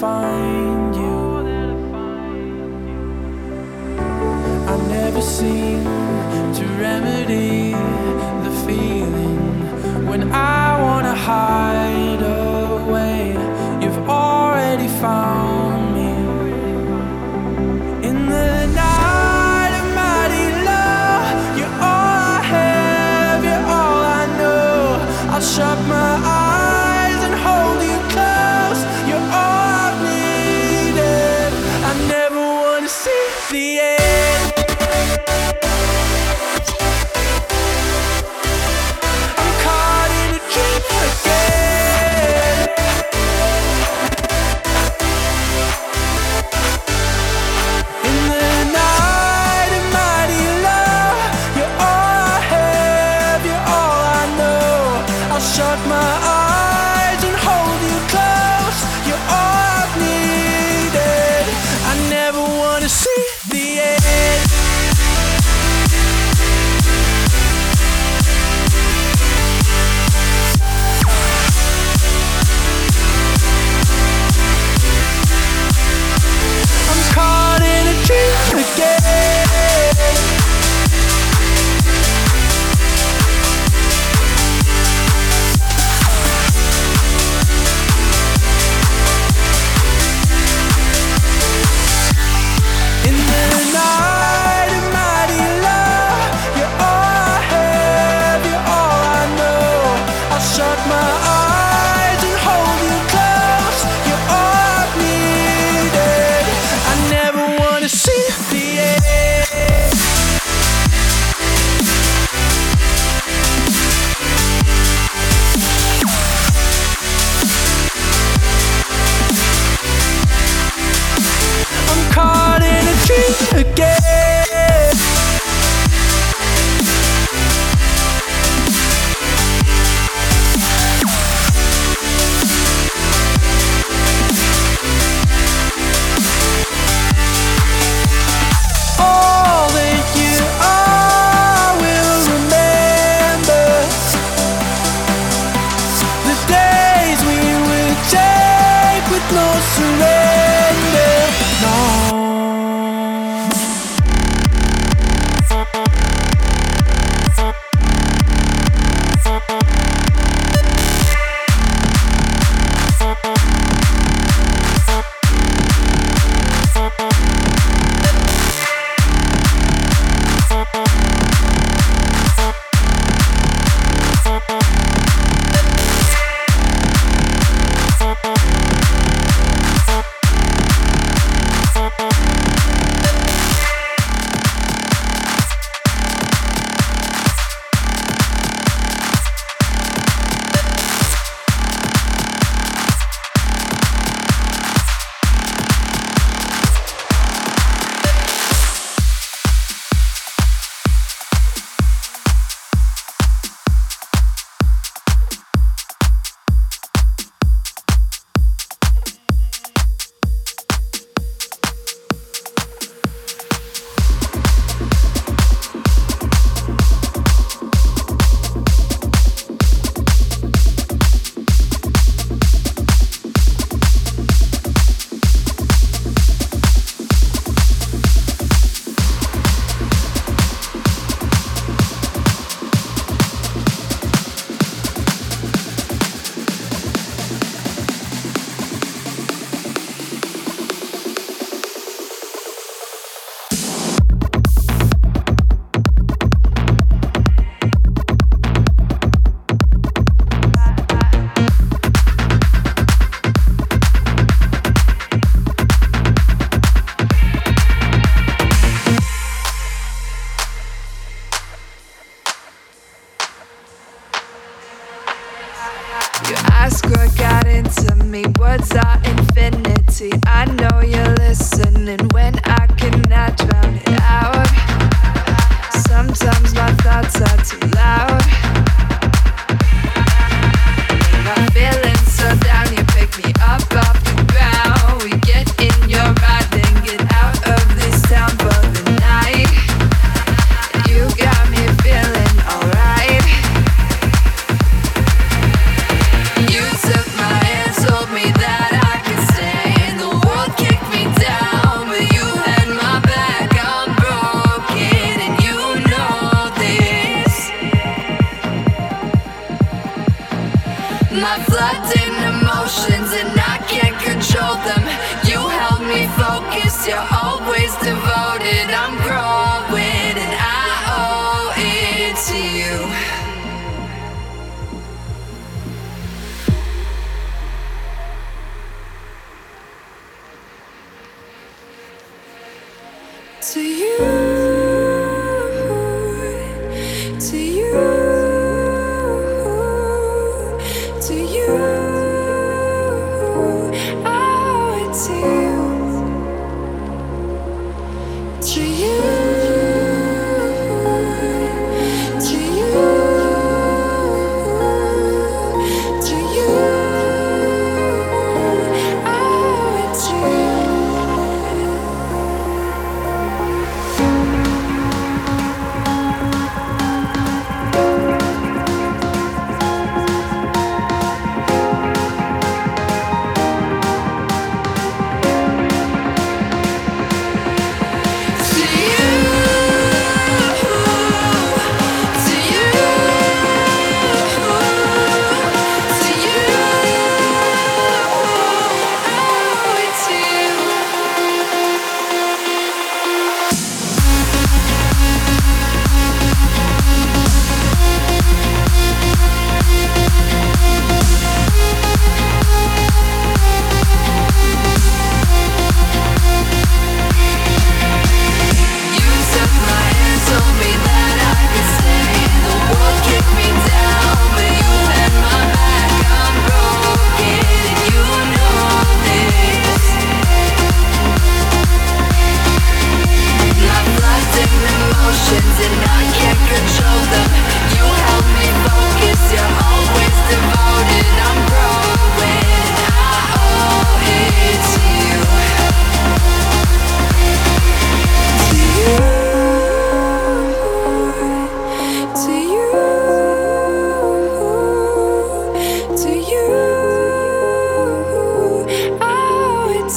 find you. I never seem to remedy the feeling when I wanna hide.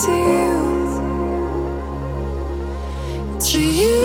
to you, to you.